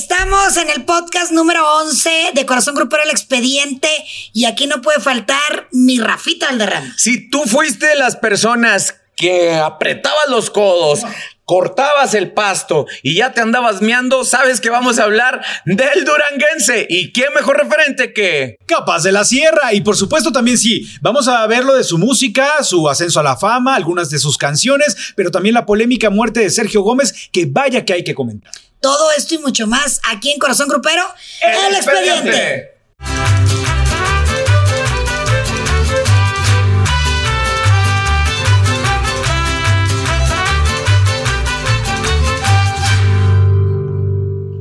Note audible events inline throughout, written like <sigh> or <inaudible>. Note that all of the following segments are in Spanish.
Estamos en el podcast número 11 de Corazón Grupero El Expediente y aquí no puede faltar mi Rafita Valderrama. Si tú fuiste de las personas que apretabas los codos, cortabas el pasto y ya te andabas meando, sabes que vamos a hablar del duranguense. ¿Y qué mejor referente que... Capaz de la Sierra. Y por supuesto también sí, vamos a ver lo de su música, su ascenso a la fama, algunas de sus canciones, pero también la polémica muerte de Sergio Gómez, que vaya que hay que comentar. Todo esto y mucho más aquí en Corazón Grupero, El, expediente.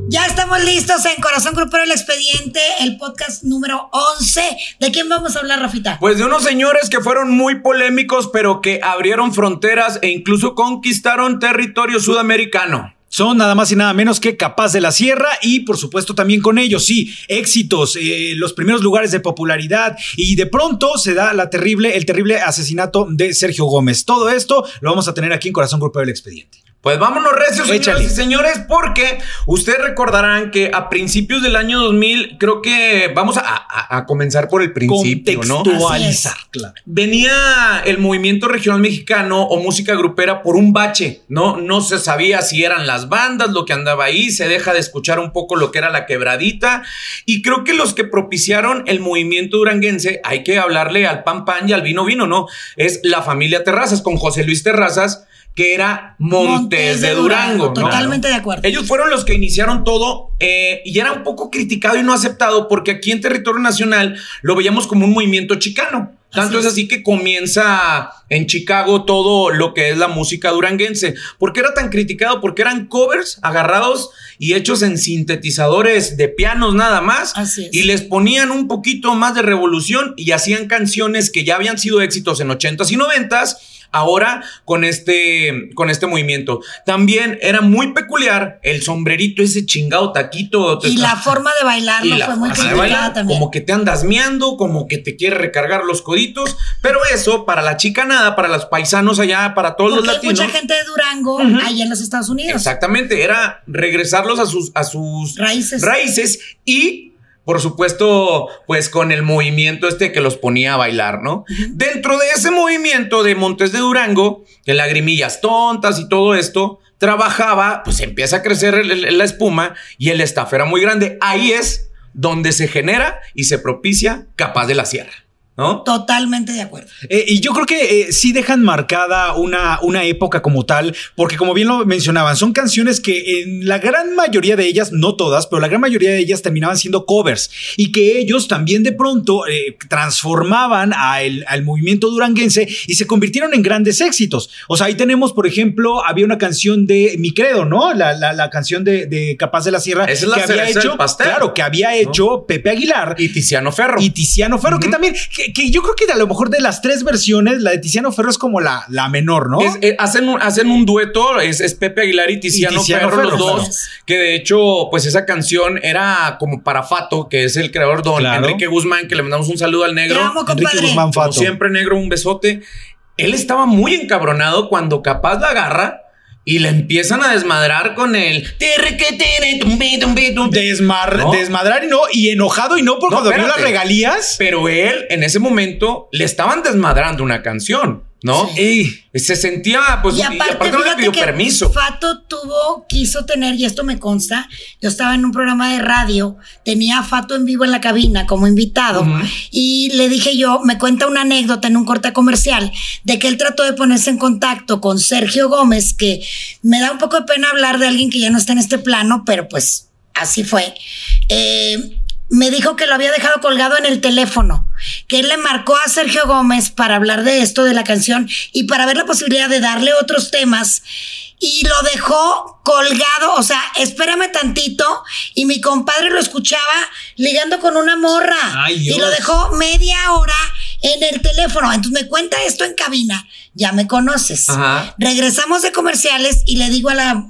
Ya estamos listos en Corazón Grupero El Expediente, el podcast número 11. ¿De quién vamos a hablar, Rafita? Pues de unos señores que fueron muy polémicos, pero que abrieron fronteras e incluso conquistaron territorio sudamericano. Son nada más y nada menos que Capaz de la Sierra y por supuesto también con ellos, sí, éxitos, eh, los primeros lugares de popularidad y de pronto se da la terrible, el terrible asesinato de Sergio Gómez. Todo esto lo vamos a tener aquí en Corazón Grupo del Expediente. Pues vámonos recios, señoras y señores, porque ustedes recordarán que a principios del año 2000, creo que vamos a, comenzar por el principio, ¿no? Contextualizar, claro. Venía el movimiento regional mexicano o música grupera por un bache, ¿no? No se sabía si eran las bandas lo que andaba ahí, se deja de escuchar un poco lo que era la quebradita, y creo que los que propiciaron el movimiento duranguense, hay que hablarle al pan pan y al vino vino, ¿no? Es la familia Terrazas, con José Luis Terrazas, que era Montes, de, Durango. Totalmente de acuerdo. Ellos fueron los que iniciaron todo eh, y era un poco criticado y no aceptado porque aquí en territorio nacional lo veíamos como un movimiento chicano. Tanto es. así que comienza en Chicago todo lo que es la música duranguense. ¿Por qué era tan criticado? Porque eran covers agarrados y hechos en sintetizadores de pianos nada más. Y les ponían un poquito más de revolución y hacían canciones que ya habían sido éxitos en 80s y 90s ahora con este, con este movimiento. También era muy peculiar el sombrerito, ese chingado taquito. Y la forma de bailarlo fue muy criticada también. Como que te andas miando, como que te quiere recargar los coditos, pero eso para la chica nada, para los paisanos allá, para todos los latinos. Hay mucha gente de Durango allá en los Estados Unidos. Exactamente, era regresarlos a sus, a sus raíces. raíces y por supuesto, pues con el movimiento este que los ponía a bailar, ¿no? Dentro de ese movimiento de Montes de Durango, que lagrimillas tontas y todo esto, trabajaba, pues empieza a crecer la espuma y el staff era muy grande. Ahí es donde se genera y se propicia Capaz de la Sierra. ¿No? Totalmente de acuerdo. Eh, y yo creo que eh, sí dejan marcada una, una época como tal, porque como bien lo mencionaban, son canciones que en la gran mayoría de ellas, no todas, pero la gran mayoría de ellas terminaban siendo covers y que ellos también de pronto eh, transformaban al movimiento duranguense y se convirtieron en grandes éxitos. O sea, ahí tenemos, por ejemplo, había una canción de Mi Credo, ¿no? La, la, canción de, Capaz de la Sierra es que había hecho, claro, que había hecho Pepe Aguilar y Tiziano Ferro. Y Tiziano Ferro, que también que, yo creo que a lo mejor de las tres versiones, la de Tiziano Ferro es como la, la menor, ¿no? Eh, hacen, un, hacen un dueto, es, Pepe Aguilar y Tiziano, Ferro, los dos. Que de hecho, pues esa canción era como para Fato, que es el creador don Enrique Guzmán, que le mandamos un saludo al negro. Enrique Guzmán Fato. siempre, negro, un besote. Él estaba muy encabronado cuando capaz la agarra y le empiezan a desmadrar con el Desmar, desmadrar y no, y enojado y no porque no, las regalías. Pero él en ese momento le estaban desmadrando una canción. ¿No? Y se sentía, pues, y aparte, no le pidió permiso. Fato tuvo, quiso tener, y esto me consta, yo estaba en un programa de radio, tenía a Fato en vivo en la cabina como invitado, y le dije yo, me cuenta una anécdota en un corte comercial, de que él trató de ponerse en contacto con Sergio Gómez, que me da un poco de pena hablar de alguien que ya no está en este plano, pero pues así fue. Eh, me dijo que lo había dejado colgado en el teléfono, que él le marcó a Sergio Gómez para hablar de esto, de la canción, y para ver la posibilidad de darle otros temas, y lo dejó colgado, o sea, espérame tantito, y mi compadre lo escuchaba ligando con una morra, y lo dejó media hora en el teléfono. Entonces me cuenta esto en cabina, ya me conoces. Regresamos de comerciales y le digo a la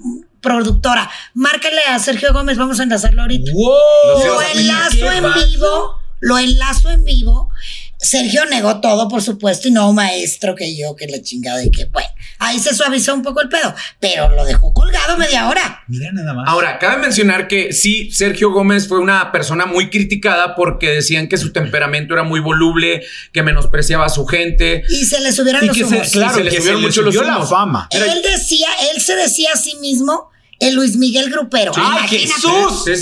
productora, márcale a Sergio Gómez, vamos a enlazarlo ahorita. Lo enlazo en vivo, lo enlazo en vivo. Sergio negó todo, por supuesto, y no maestro que yo, que la chingada y que, bueno, ahí se suavizó un poco el pedo, pero lo dejó colgado media hora. Mira nada más. Ahora, cabe mencionar que sí, Sergio Gómez fue una persona muy criticada porque decían que su temperamento era muy voluble, que menospreciaba a su gente. Y se le subieron los humos. claro, se le subieron mucho los humos. la fama. Él decía, él se decía a sí mismo el Luis Miguel Grupero. ¡Ay, Jesús! él,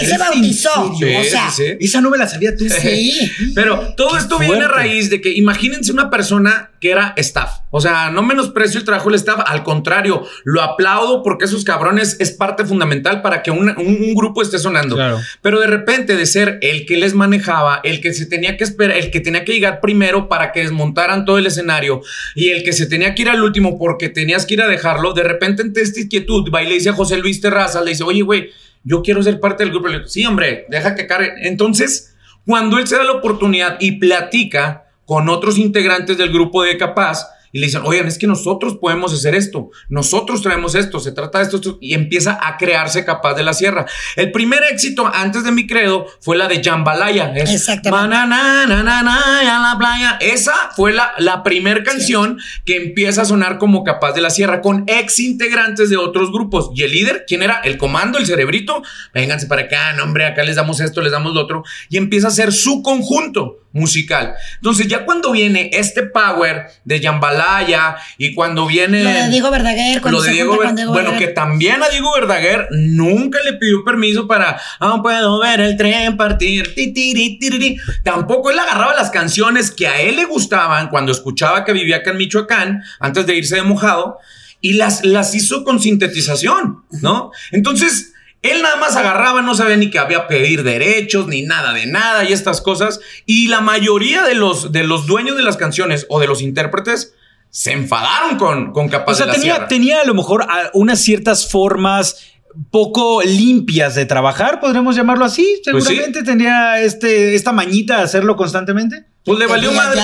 él se bautizó. o sea, esa no me la sabía tú. Sí. <laughs> Pero todo esto viene a raíz de que imagínense una persona que era staff. O sea, no menosprecio el trabajo del staff, al contrario, lo aplaudo porque esos cabrones es parte fundamental para que un, grupo esté sonando. Claro. Pero de repente de ser el que les manejaba, el que se tenía que esperar, el que tenía que llegar primero para que desmontaran todo el escenario y el que se tenía que ir al último porque tenías que ir a dejarlo, de repente en esta inquietud va y le dice a José Luis Terraza, le dice, oye, güey, yo quiero ser parte del grupo. Le digo, sí, hombre, deja que cargue. Entonces, cuando él se da la oportunidad y platica con otros integrantes del grupo de Capaz, y le dicen, oigan, es que nosotros podemos hacer esto, nosotros traemos esto, se trata de esto, y empieza a crearse capaz de la sierra. El primer éxito antes de mi credo fue la de Jambalaya. Exactamente. la playa. Esa fue la, la primera canción que empieza a sonar como capaz de la sierra con ex integrantes de otros grupos. Y el líder, ¿quién era? El comando, el cerebrito. Vénganse para acá, no, hombre, acá les damos esto, les damos lo otro. Y empieza a ser su conjunto musical. Entonces, ya cuando viene este power de Jambalaya y cuando viene. Lo de Diego Verdaguer, cuando se Diego, Bueno, que también a Diego Verdaguer nunca le pidió permiso para. Ah, puedo ver el tren partir. Tampoco él agarraba las canciones que a él le gustaban cuando escuchaba que vivía acá en Michoacán, antes de irse de mojado, y las, las hizo con sintetización, ¿no? Entonces él nada más agarraba, no sabía ni que había pedir derechos, ni nada de nada y estas cosas. Y la mayoría de los, de los dueños de las canciones o de los intérpretes se enfadaron con, con Capaz o sea, tenía, tenía a lo mejor unas ciertas formas poco limpias de trabajar, podríamos llamarlo así. Pues Seguramente tenía este, esta mañita de hacerlo constantemente. Pues le valió madre.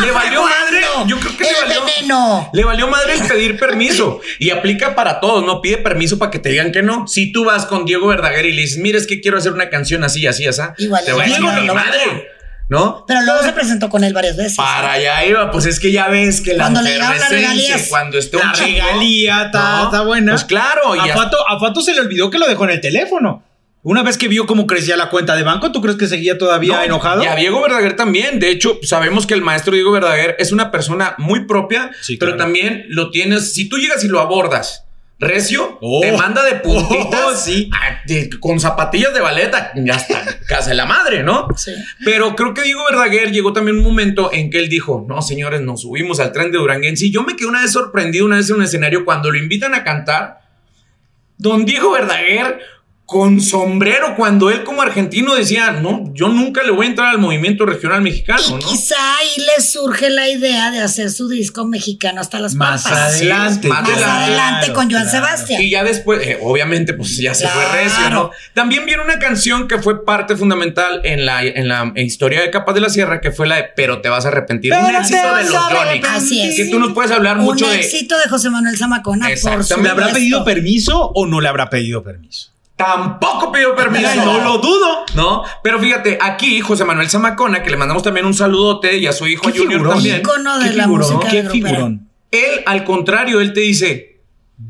Le, valió madre. Yo creo que le valió. Le valió madre el pedir permiso. <laughs> Y aplica para todos. No pide permiso para que te digan que no. Si tú vas con Diego Verdaguer y le dices, mira, es que quiero hacer una canción así, así, así. Igual, te va a decir, madre. ¿No? Pero luego se presentó con él varias veces. Para allá iba, pues es que ya ves que la cuando le las regalías. cuando está la regalía está, buena. Pues claro. A, Fato, a Fato se le olvidó que lo dejó en el teléfono. Una vez que vio cómo crecía la cuenta de banco, ¿tú crees que seguía todavía enojado? Y a Diego Verdaguer también. De hecho, sabemos que el maestro Diego Verdaguer es una persona muy propia, pero también lo tienes. Si tú llegas y lo abordas recio, oh. te manda de <laughs> puntitas oh, con zapatillas de baleta, ya está, casa de la madre, ¿no? Sí. Pero creo que Diego Verdaguer llegó también un momento en que él dijo, no, señores, nos subimos al tren de Duranguense. Y yo me quedé una vez sorprendido, una vez en un escenario, cuando lo invitan a cantar, don Diego Verdaguer con sombrero cuando él como argentino decía, no, yo nunca le voy a entrar al movimiento regional mexicano, ¿no? Quizá ahí le surge la idea de hacer su disco mexicano hasta las más adelante, más, adelante, con Joan Sebastián. Y ya después, eh, obviamente, pues ya se fue recio, ¿no? También viene una canción que fue parte fundamental en la, en la historia de Capas de la Sierra, que fue la de Pero te vas a arrepentir. un éxito de los Johnny. Así es. Que tú nos puedes hablar mucho de. Un éxito de José Manuel Zamacona. Por ¿Le habrá pedido permiso o no le habrá pedido permiso? Tampoco pidió permiso. no lo dudo. No, pero fíjate, aquí José Manuel Zamacona, que le mandamos también un saludote y a su hijo Junior también. de la música ¿Qué figurón? Él, al contrario, él te dice,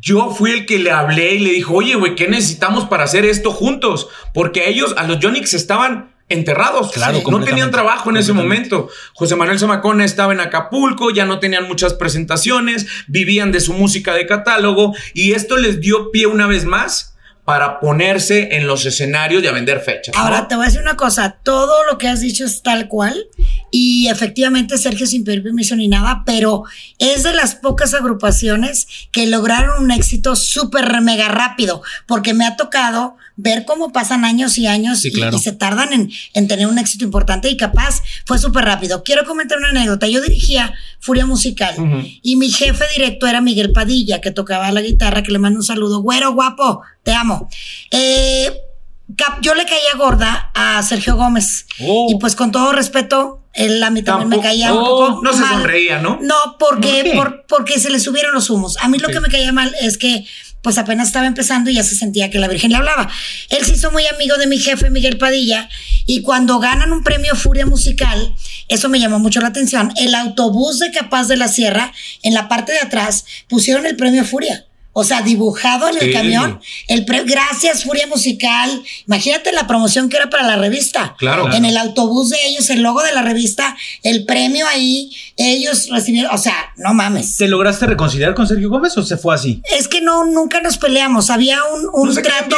yo fui el que le hablé y le dijo, oye, güey, ¿qué necesitamos para hacer esto juntos? Porque ellos, a los Jonix estaban enterrados. Claro, no tenían trabajo en ese momento. José Manuel Zamacona estaba en Acapulco, ya no tenían muchas presentaciones, vivían de su música de catálogo y esto les dio pie una vez más para ponerse en los escenarios y a vender fechas. Ahora te voy a decir una cosa, todo lo que has dicho es tal cual. Y efectivamente Sergio sin pedir permiso ni nada, pero es de las pocas agrupaciones que lograron un éxito súper mega rápido, porque me ha tocado ver cómo pasan años y años y, se tardan en, en, tener un éxito importante y capaz fue súper rápido. Quiero comentar una anécdota. Yo dirigía Furia Musical y mi jefe directo era Miguel Padilla, que tocaba la guitarra, que le mando un saludo. Güero, guapo, te amo. Eh, yo le caía gorda a Sergio Gómez. Oh. Y pues con todo respeto, él a mí también me caía un poco. Oh, no se sonreía, ¿no? No, porque, porque se le subieron los humos. A mí lo que me caía mal es que pues apenas estaba empezando y ya se sentía que la Virgen le hablaba. Él se hizo muy amigo de mi jefe, Miguel Padilla, y cuando ganan un premio Furia Musical, eso me llamó mucho la atención, el autobús de Capaz de la Sierra, en la parte de atrás, pusieron el premio Furia. O sea, dibujado en el camión. El Gracias, Furia Musical. Imagínate la promoción que era para la revista. Claro. En el autobús de ellos, el logo de la revista, el premio ahí, ellos recibieron. O sea, no mames. ¿Te lograste reconciliar con Sergio Gómez o se fue así? Es que no, nunca nos peleamos. Había un, un trato.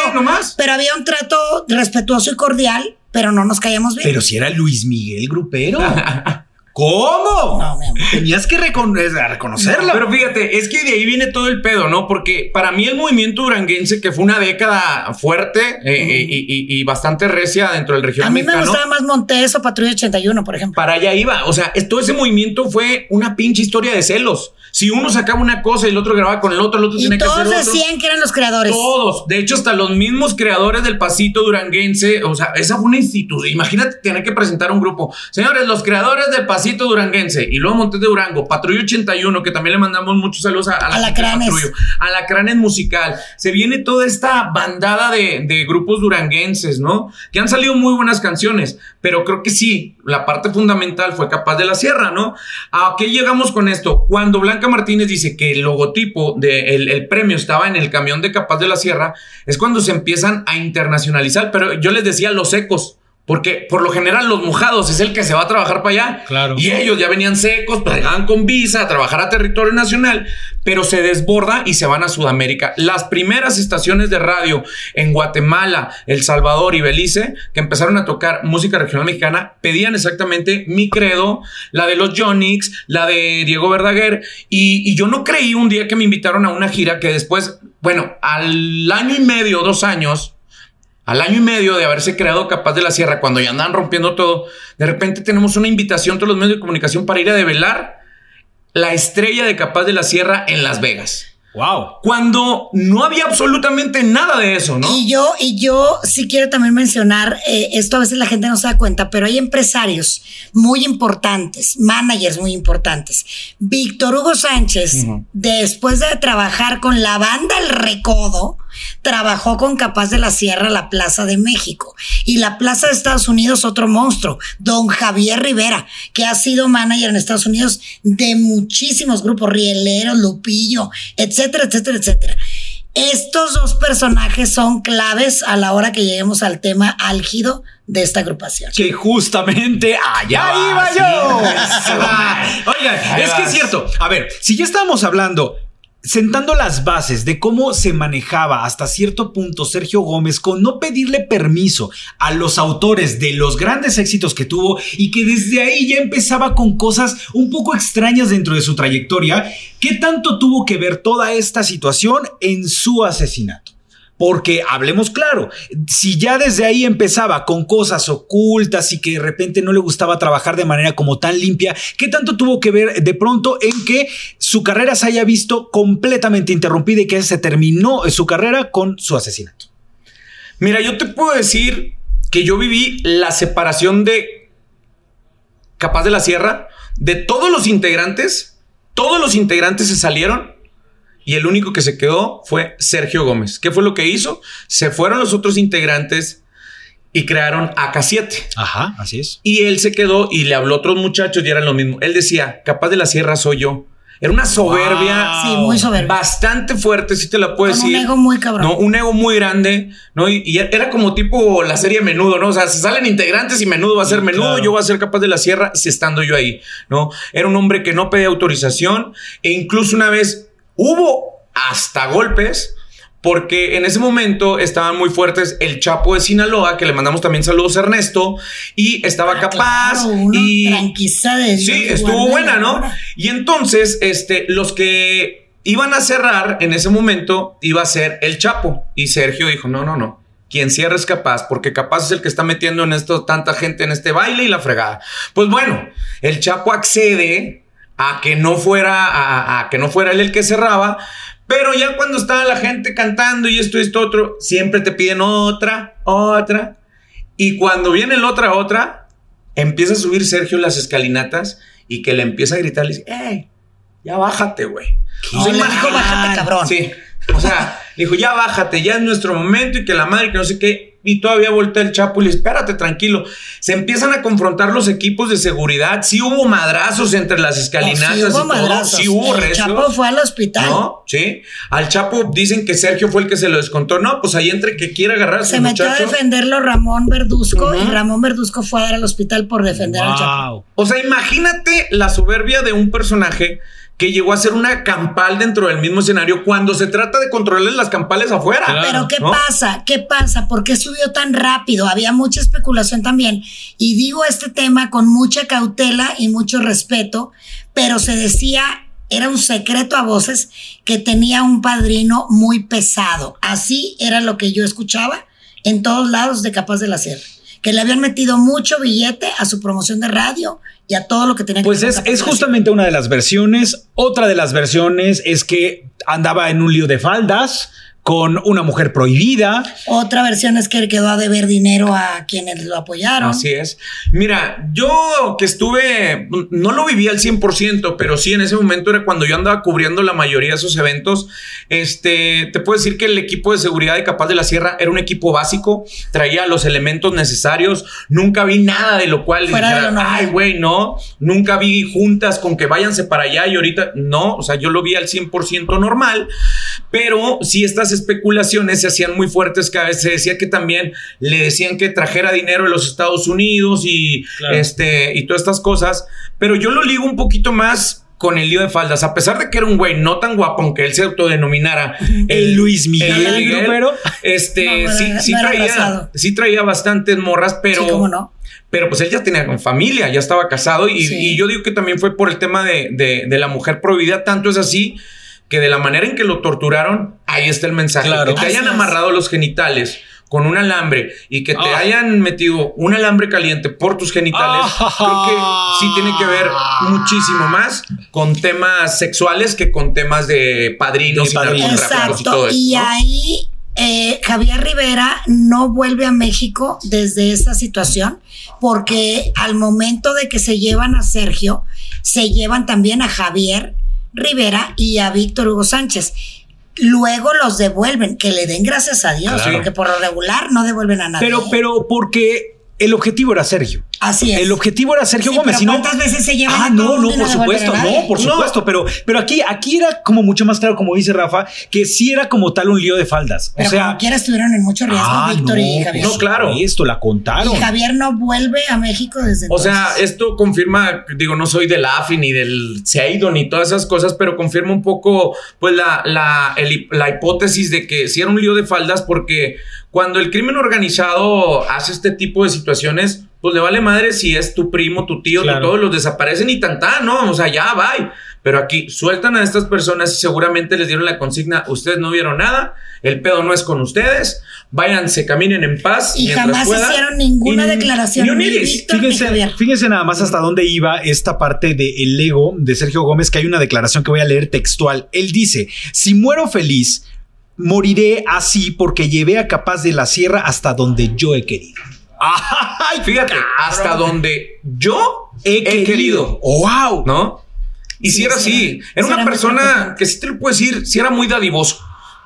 Pero había un trato respetuoso y cordial, pero no nos caíamos bien. Pero si era Luis Miguel Grupero. <laughs> ¿Cómo? No, Tenías que reconocerlo. pero fíjate, es que de ahí viene todo el pedo, ¿no? Porque para mí el movimiento duranguense, que fue una década fuerte eh, y, bastante recia dentro del región A mí me gustaba más Montes o Patrulla 81, por ejemplo. Para allá iba. O sea, todo ese movimiento fue una pinche historia de celos. Si uno sacaba una cosa y el otro grababa con el otro, el otro tenía que hacer Todos decían que eran los creadores. Todos. De hecho, hasta los mismos creadores del pasito duranguense. O sea, esa fue una institución. Imagínate tener que presentar un grupo. Señores, los creadores del pasito duranguense. Y luego Montes de Durango. Patrullo 81, que también le mandamos muchos saludos a, a la Alacranes. Alacranes musical. Se viene toda esta bandada de, de grupos duranguenses, ¿no? Que han salido muy buenas canciones. Pero creo que sí, la parte fundamental fue Capaz de la Sierra, ¿no? ¿A qué llegamos con esto? Cuando Blanca Martínez dice que el logotipo del el premio estaba en el camión de Capaz de la Sierra, es cuando se empiezan a internacionalizar, pero yo les decía los ecos. Porque por lo general los mojados es el que se va a trabajar para allá. Claro. Y ellos ya venían secos, pues llegaban con visa a trabajar a territorio nacional, pero se desborda y se van a Sudamérica. Las primeras estaciones de radio en Guatemala, El Salvador y Belice, que empezaron a tocar música regional mexicana, pedían exactamente mi credo, la de los Jonix, la de Diego Verdaguer. Y, y yo no creí un día que me invitaron a una gira que después, bueno, al año y medio, dos años, al año y medio de haberse creado Capaz de la Sierra, cuando ya andan rompiendo todo, de repente tenemos una invitación a todos los medios de comunicación para ir a develar la estrella de Capaz de la Sierra en Las Vegas. Wow. Cuando no había absolutamente nada de eso, ¿no? Y yo, y yo sí quiero también mencionar, eh, esto a veces la gente no se da cuenta, pero hay empresarios muy importantes, managers muy importantes. Víctor Hugo Sánchez, después de trabajar con la banda El Recodo, trabajó con Capaz de la Sierra la Plaza de México. Y la Plaza de Estados Unidos, otro monstruo, don Javier Rivera, que ha sido manager en Estados Unidos de muchísimos grupos, Rieleros, Lupillo, etcétera, etcétera, etcétera. Estos dos personajes son claves a la hora que lleguemos al tema álgido de esta agrupación. Que justamente allá iba yo. <laughs> Oigan, es que es cierto. A ver, si ya estábamos hablando sentando las bases de cómo se manejaba hasta cierto punto Sergio Gómez con no pedirle permiso a los autores de los grandes éxitos que tuvo y que desde ahí ya empezaba con cosas un poco extrañas dentro de su trayectoria, ¿qué tanto tuvo que ver toda esta situación en su asesinato? Porque hablemos claro, si ya desde ahí empezaba con cosas ocultas y que de repente no le gustaba trabajar de manera como tan limpia, ¿qué tanto tuvo que ver de pronto en que su carrera se haya visto completamente interrumpida y que se terminó su carrera con su asesinato? Mira, yo te puedo decir que yo viví la separación de Capaz de la Sierra, de todos los integrantes, todos los integrantes se salieron y el único que se quedó fue Sergio Gómez. ¿Qué fue lo que hizo? Se fueron los otros integrantes y crearon AK7. Ajá, así es. Y él se quedó y le habló a otros muchachos y eran lo mismo. Él decía, capaz de la sierra soy yo. Era una soberbia. Sí, muy soberbia. Bastante fuerte, si te la puedo decir. Un ego muy cabrón. No, un ego muy grande, ¿no? Y, era como tipo la serie Menudo, ¿no? O sea, se salen integrantes y Menudo va a ser Menudo, yo voy a ser capaz de la sierra si estando yo ahí, ¿no? Era un hombre que no pedía autorización e incluso una vez Hubo hasta golpes porque en ese momento estaban muy fuertes el Chapo de Sinaloa, que le mandamos también saludos a Ernesto, y estaba ah, capaz y de Sí, estuvo buena, ¿no? Y entonces, este, los que iban a cerrar en ese momento iba a ser el Chapo y Sergio dijo, "No, no, no. Quien cierra es capaz, porque capaz es el que está metiendo en esto tanta gente en este baile y la fregada." Pues bueno, el Chapo accede a que no fuera, a, que no fuera él el que cerraba. Pero ya cuando estaba la gente cantando y esto y esto otro, siempre te piden otra, otra. Y cuando viene la otra, otra, empieza a subir Sergio las escalinatas y que le empieza a gritar, le dice, ¡Ey! Ya bájate, güey. No, le bájate, cabrón. Sí. O sea, Dijo, ya bájate, ya es nuestro momento y que la madre, que no sé qué. Y todavía voltea el Chapo y le espérate, tranquilo. Se empiezan a confrontar los equipos de seguridad. Sí hubo madrazos entre las escalinatas sí hubo y madrazos. Sí hubo El. Chapo fue al hospital. ¿No? Sí. Al Chapo dicen que Sergio fue el que se lo descontó. No, pues ahí entre que quiera agarrar a su Se metió a defenderlo Ramón Verduzco y. Ramón Verduzco fue a dar al hospital por defender al Chapo. O sea, imagínate la soberbia de un personaje que llegó a ser una campal dentro del mismo escenario cuando se trata de controlar las campales afuera. Claro. Pero ¿qué ¿no? pasa? ¿Qué pasa? ¿Por qué subió tan rápido? Había mucha especulación también. Y digo este tema con mucha cautela y mucho respeto, pero se decía, era un secreto a voces, que tenía un padrino muy pesado. Así era lo que yo escuchaba en todos lados de Capaz de la Sierra. Que le habían metido mucho billete a su promoción de radio y a todo lo que tenía Pues que ver es, es justamente una de las versiones. Otra de las versiones es que andaba en un lío de faldas con una mujer prohibida. Otra versión es que él quedó a deber dinero a quienes lo apoyaron. Así es. Mira, yo que estuve, no lo viví al 100%, pero sí en ese momento era cuando yo andaba cubriendo la mayoría de esos eventos. Este, te puedo decir que el equipo de seguridad de Capaz de la Sierra era un equipo básico, traía los elementos necesarios. Nunca vi nada de lo cual Fuera de lo ay, güey, no. Nunca vi juntas con que váyanse para allá y ahorita no. O sea, yo lo vi al 100% normal, pero sí estas especulaciones se hacían muy fuertes. Que a veces se decía que también le decían que trajera dinero de los Estados Unidos y Claro. este y todas estas cosas. Pero yo lo ligo un poquito más con el lío de faldas, a pesar de que era un güey no tan guapo, aunque él se autodenominara El Luis Miguel, el Miguel, grupero. este, No, no sí, sí no traía, sí traía bastantes morras, pero Sí, cómo no. pero pues él ya tenía familia, ya estaba casado y, Sí. y yo digo que también fue por el tema de, de- de la mujer prohibida, tanto es así que de la manera en que lo torturaron, ahí está el mensaje, Claro. que te hayan amarrado los genitales con un alambre y que te Ah. hayan metido un alambre caliente por tus genitales, Ah. creo que sí tiene que ver muchísimo más con temas sexuales que con temas de padrinos De y todo Exacto. eso. Y ¿no? ahí eh, Javier Rivera no vuelve a México desde esa situación, porque al momento de que se llevan a Sergio, se llevan también a Javier Rivera y a Víctor Hugo Sánchez. Luego los devuelven, que le den gracias a Dios, Claro. porque por lo regular no devuelven a nadie. Pero, pero porque el objetivo era Sergio. Así es. El objetivo era Sergio Sí, Gómez. pero si no- ¿cuántas veces se llevan Ah, no, no, por supuesto, no, por No. supuesto, pero, pero aquí, aquí era como mucho más claro, como dice Rafa, que sí era como tal un lío de faldas. Pero o sea, como quiera estuvieron en mucho riesgo ah, Víctor no, y Javier. No, claro. Esto la contaron. Y Javier no vuelve a México desde O sea, esto confirma, digo, no soy del AFI ni del Seidon ni todas esas cosas, pero confirma un poco, pues, la, la, el- la hipótesis de que sí era un lío de faldas, porque cuando el crimen organizado hace este tipo de situaciones, pues le vale madre si es tu primo, tu tío, Claro. que todos los desaparecen y tantá, ¿no? O sea, ya, bye. Pero aquí sueltan a estas personas y seguramente les dieron la consigna, ustedes no vieron nada, el pedo no es con ustedes, váyanse, caminen en paz. Y jamás puedan. hicieron ninguna Y- declaración, un ni iris. Víctor ni Fíjense, fíjense nada más hasta dónde iba esta parte del ego de Sergio Gómez, que hay una declaración que voy a leer textual. Él dice, si muero feliz, moriré así porque llevé a Capaz de la Sierra hasta donde yo he querido. Ay, fíjate, hasta donde yo He, he, querido, ¡Wow! ¿no? Y si Sí, era sí así, era- una persona que sí te lo puedo decir, si era muy dadivoso,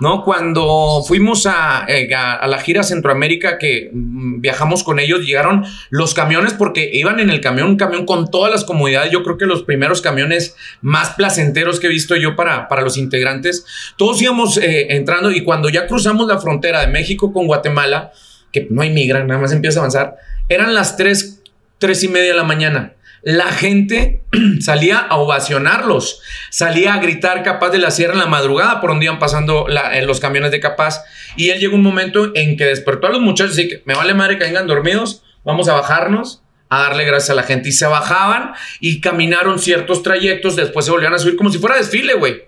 ¿no? Cuando fuimos a, eh, la gira Centroamérica que mm, viajamos con ellos, llegaron los camiones porque iban en el camión, un camión con todas las comodidades, yo creo que los primeros camiones más placenteros que he visto yo para, para los integrantes, todos íbamos eh, entrando y cuando ya cruzamos la frontera de México con Guatemala, que no hay migran, nada más empieza a avanzar, eran las tres, tres y media de la mañana. La gente <clears throat> salía a ovacionarlos, salía a gritar Capaz de la Sierra en la madrugada por donde iban pasando la- eh, los camiones de Capaz. Y él llegó un momento en que despertó a los muchachos y que me vale madre que vengan dormidos, vamos a bajarnos a darle gracias a la gente. Y se bajaban y caminaron ciertos trayectos, después se volvían a subir como si fuera desfile, güey.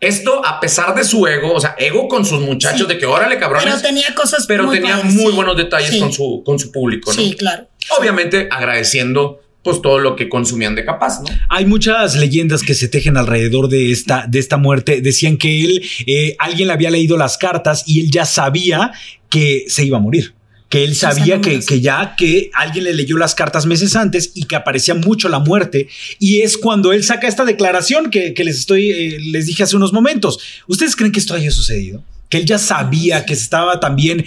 Esto a pesar de su ego, o sea, ego con sus muchachos, Sí. de que órale, cabrones. Pero tenía cosas pero muy tenía padres, muy sí. buenos detalles Sí. con, su, con su público, ¿no? Sí, claro. Obviamente agradeciendo pues todo lo que consumían de capaz, ¿no? Hay muchas leyendas que se tejen alrededor de esta, de esta muerte. Decían que él, eh, alguien le había leído las cartas y él ya sabía que se iba a morir. Que él sabía que, que ya que alguien le leyó las cartas meses antes y que aparecía mucho la muerte. Y es cuando él saca esta declaración que, que les estoy, eh, les dije hace unos momentos. ¿Ustedes creen que esto haya sucedido? que él ya sabía que estaba también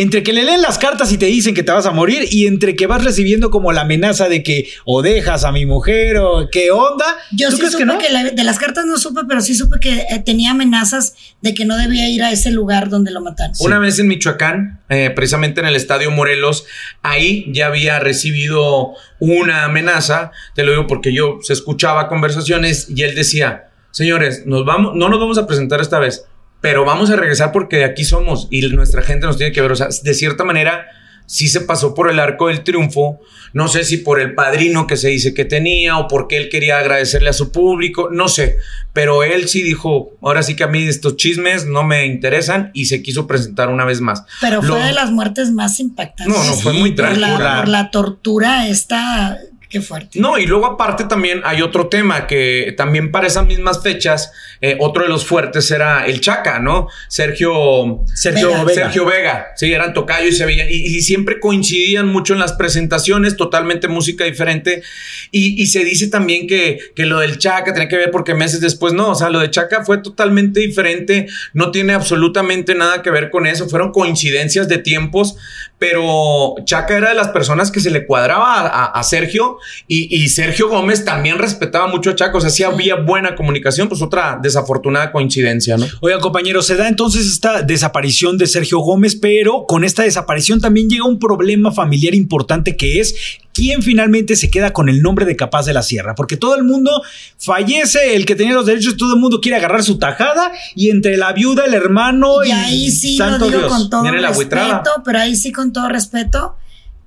entre que le leen las cartas y te dicen que te vas a morir y entre que vas recibiendo como la amenaza de que o dejas a mi mujer o qué onda. Yo sí supe que, de las cartas no supe, pero sí supe que eh, tenía amenazas de que no debía ir a ese lugar donde lo mataron. Una vez en Michoacán, eh, precisamente en el Estadio Morelos, ahí ya había recibido una amenaza, te lo digo porque yo se escuchaba conversaciones y él decía, señores, nos vamos, no nos vamos a presentar esta vez pero vamos a regresar porque de aquí somos y nuestra gente nos tiene que ver. O sea, de cierta manera, sí se pasó por el arco del triunfo. No sé si por el padrino que se dice que tenía o porque él quería agradecerle a su público, no sé. Pero él sí dijo, ahora sí que a mí estos chismes no me interesan y se quiso presentar una vez más. Pero fue de las muertes más impactantes. No, no, fue muy trágico. Por la, por la tortura esta Qué fuerte. No, y luego aparte también hay otro tema que también para esas mismas fechas, eh, otro de los fuertes era el Chaca, ¿no? Sergio, Sergio Vega. Sergio Vega. Sí, eran tocayo y se veían, y, siempre coincidían mucho en las presentaciones, totalmente música diferente. Y, se dice también que, que lo del Chaca tiene que ver porque meses después no, o sea, lo de Chaca fue totalmente diferente, no tiene absolutamente nada que ver con eso, fueron coincidencias de tiempos, pero Chaca era de las personas que se le cuadraba a, Sergio y, Sergio Gómez también respetaba mucho a Chaca, o sea, sí había buena comunicación, pues otra desafortunada coincidencia, ¿no? Oiga, compañero, se da entonces esta desaparición de Sergio Gómez, pero con esta desaparición también llega un problema familiar importante que es quién finalmente se queda con el nombre de Capaz de la Sierra, porque todo el mundo fallece, el que tenía los derechos, todo el mundo quiere agarrar su tajada y entre la viuda, el hermano y, y ahí sí lo digo con todo respeto, pero ahí sí con todo respeto,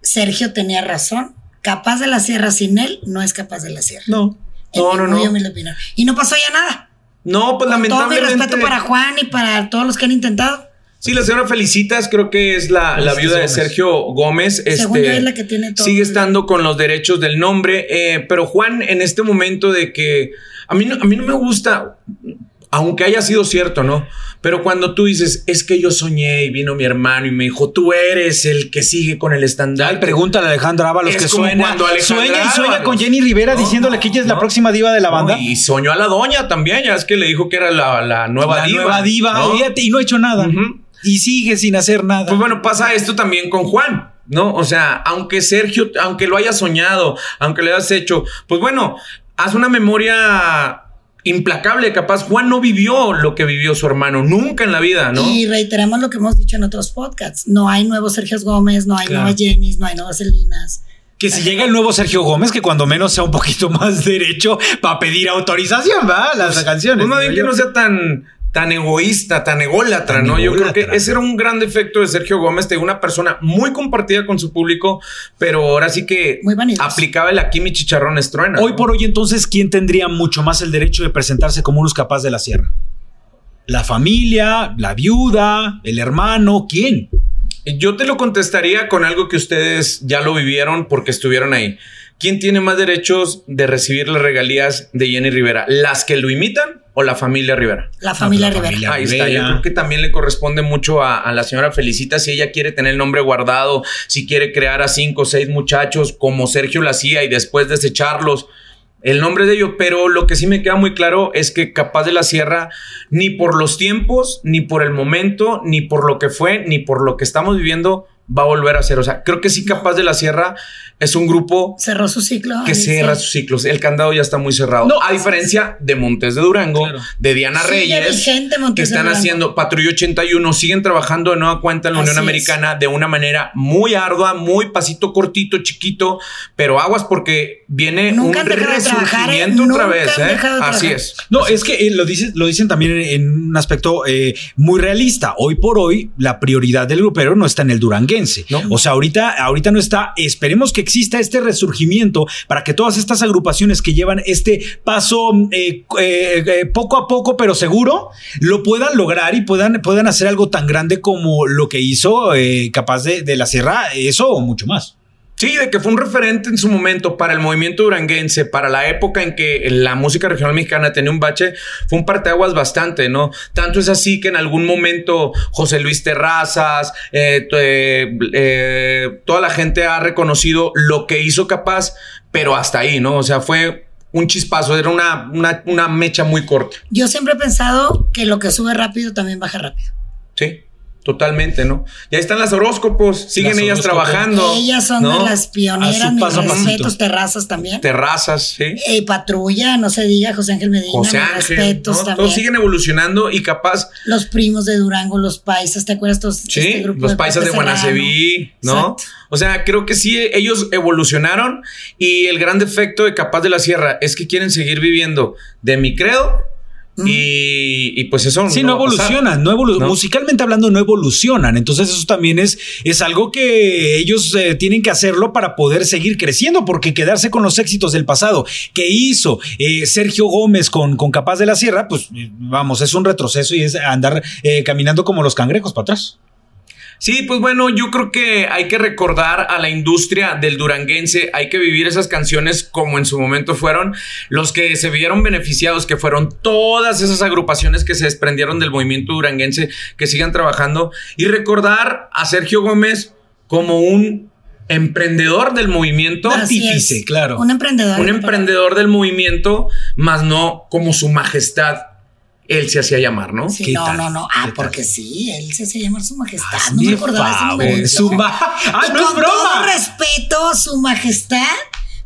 Sergio tenía razón. Capaz de la Sierra sin él no es capaz de la Sierra. No. No, no, no. Y no pasó ya nada. No, pues lamentablemente. Todo mi respeto para Juan y para todos los que han intentado. Sí, la señora Felicitas creo que es la, la viuda de Sergio Gómez. Este, es la que tiene todo. Sigue estando con los derechos del nombre. Eh, pero Juan, en este momento de que a mí, a mí no me gusta, aunque haya sido cierto, ¿no? Pero cuando tú dices, es que yo soñé y vino mi hermano y me dijo, tú eres el que sigue con el estándar. Pregúntale a Alejandra Ábalos que sueña, sueña y sueña con Jenny Rivera diciéndole que ella es la próxima diva de la banda. y soñó a la doña también, ya es que le dijo que era la, la nueva la diva. Nueva diva, y no ha hecho nada y sigue sin hacer nada. Pues bueno, pasa esto también con Juan. ¿no? O sea, aunque Sergio, aunque lo haya soñado, aunque le hayas hecho, pues bueno, haz una memoria implacable. Capaz Juan no vivió lo que vivió su hermano nunca en la vida, ¿no? Y reiteramos lo que hemos dicho en otros podcasts. No hay nuevos Sergio Gómez, no hay nuevas Jennys, no hay nuevas Selinas. Que si llega el nuevo Sergio Gómez, que cuando menos sea un poquito <laughs> más derecho para pedir autorización, ¿va? Las pues, canciones. Pues bien que no sea tan tan egoísta, tan ególatra, ¿no? Yo creo que ese era un gran defecto de Sergio Gómez, de una persona muy compartida con su público, pero ahora sí que aplicaba el aquí mi chicharrón estruena. Hoy por hoy, entonces, ¿quién tendría mucho más el derecho de presentarse como unos capaz de la sierra? ¿La familia, la viuda, el hermano? ¿Quién? Yo te lo contestaría con algo que ustedes ya lo vivieron porque estuvieron ahí. ¿Quién tiene más derechos de recibir las regalías de Jenny Rivera? ¿Las que lo imitan o la familia Rivera? La familia Rivera. Ahí está. Yo creo que también le corresponde mucho a, la señora Felicita si ella quiere tener el nombre guardado, si quiere crear a cinco o seis muchachos como Sergio lo hacía y después desecharlos. El nombre de ellos, pero lo que sí me queda muy claro es que Capaz de la Sierra, ni por los tiempos, ni por el momento, ni por lo que fue, ni por lo que estamos viviendo, va a volver a ser. O sea, creo que sí Capaz de la Sierra es un grupo... Cerró su ciclo. Que cierra sus ciclos. El candado ya está muy cerrado. No, a diferencia de Montes de Durango, de Diana Reyes, que están haciendo Patrulla 81, siguen trabajando de nueva cuenta en la Unión Americana de una manera muy ardua, muy pasito cortito, chiquito, pero aguas porque viene un resurgimiento otra vez. ¿eh? Así es. No, es que eh, lo, dicen, lo dicen también en un aspecto eh, muy realista. Hoy por hoy, la prioridad del grupero no está en el duranguense. O sea, ahorita, ahorita no está. Esperemos que exista este resurgimiento para que todas estas agrupaciones que llevan este paso eh, eh, eh, poco a poco, pero seguro, lo puedan lograr y puedan, puedan hacer algo tan grande como lo que hizo capaz de, de la Sierra, eso o mucho más. Sí, de que fue un referente en su momento para el movimiento duranguense, para la época en que la música regional mexicana tenía un bache, fue un parteaguas bastante, ¿no? Tanto es así que en algún momento José Luis Terrazas, eh, eh, eh, toda la gente ha reconocido lo que hizo capaz, pero hasta ahí, ¿no? O sea, fue un chispazo, era una, una, una mecha muy corta. Yo siempre he pensado que lo que sube rápido también baja rápido. Sí. Totalmente, ¿no? Ya están las horóscopos, siguen ellas trabajando. Ellas son de las pioneras, mis respetos, terrazas también. Terrazas, sí. Eh, patrulla, no se diga, José Ángel Medina, José Ángel, respetos también. Todos siguen evolucionando y capaz. Los primos de Durango, los paisas, ¿te acuerdas? Todos, sí, este los paisas de Guanaceví, ¿no? O sea, creo que sí, ellos evolucionaron y el gran defecto de Capaz de la Sierra es que quieren seguir viviendo de mi credo y, pues eso sí, no, evolucionan, no, musicalmente hablando no evolucionan. Entonces eso también es, es algo que ellos eh, tienen que hacerlo para poder seguir creciendo, porque quedarse con los éxitos del pasado que hizo eh, Sergio Gómez con, con Capaz de la Sierra, pues vamos, es un retroceso y es andar eh, caminando como los cangrejos para atrás. Sí, pues bueno, yo creo que hay que recordar a la industria del duranguense, hay que vivir esas canciones como en su momento fueron los que se vieron beneficiados, que fueron todas esas agrupaciones que se desprendieron del movimiento duranguense, que sigan trabajando y recordar a Sergio Gómez como un emprendedor del movimiento. Artífice, claro. Un emprendedor. Un emprendedor del movimiento, más no como su majestad él se hacía llamar, ¿no? Sí, no, no, no. Ah, porque sí, él se hacía llamar su majestad. no me acordaba de su majestad. <laughs> Ah, no es broma. Todo respeto, su majestad.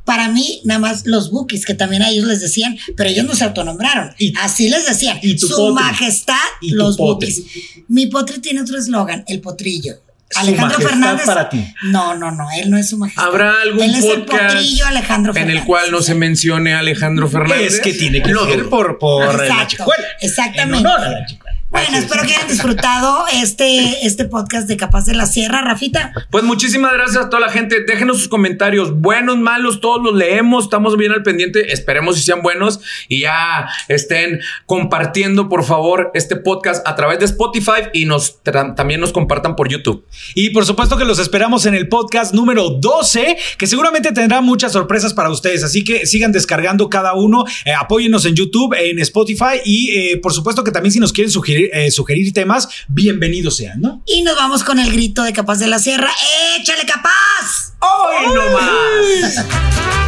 Para mí, nada más los bookies, que también a ellos les decían, pero ellos no se autonombraron. Así les decían. ¿Y su majestad, los bookies. Mi potre tiene otro eslogan, el potrillo. Alejandro Fernández. para ti. No, no, no, él no es su majestad. ¿Habrá algún él es el potrillo Alejandro Fernández. En el cual no se mencione a Alejandro Fernández. Es que tiene que ser por, por la chicuela. Exactamente. En honor a la chicuela. Bueno, espero que hayan disfrutado este, este podcast de Capaz de la Sierra, Rafita. Pues muchísimas gracias a toda la gente. Déjenos sus comentarios, buenos, malos, todos los leemos, estamos bien al pendiente. Esperemos si sean buenos y ya estén compartiendo, por favor, este podcast a través de Spotify y nos también nos compartan por YouTube. Y por supuesto que los esperamos en el podcast número 12, que seguramente tendrá muchas sorpresas para ustedes. Así que sigan descargando cada uno, eh, apóyennos en YouTube, en Spotify y eh, por supuesto que también si nos quieren sugerir eh, sugerir, temas, bienvenidos sean, ¿no? Y nos vamos con el grito de Capaz de la Sierra. ¡Échale capaz! ¡Hoy no más!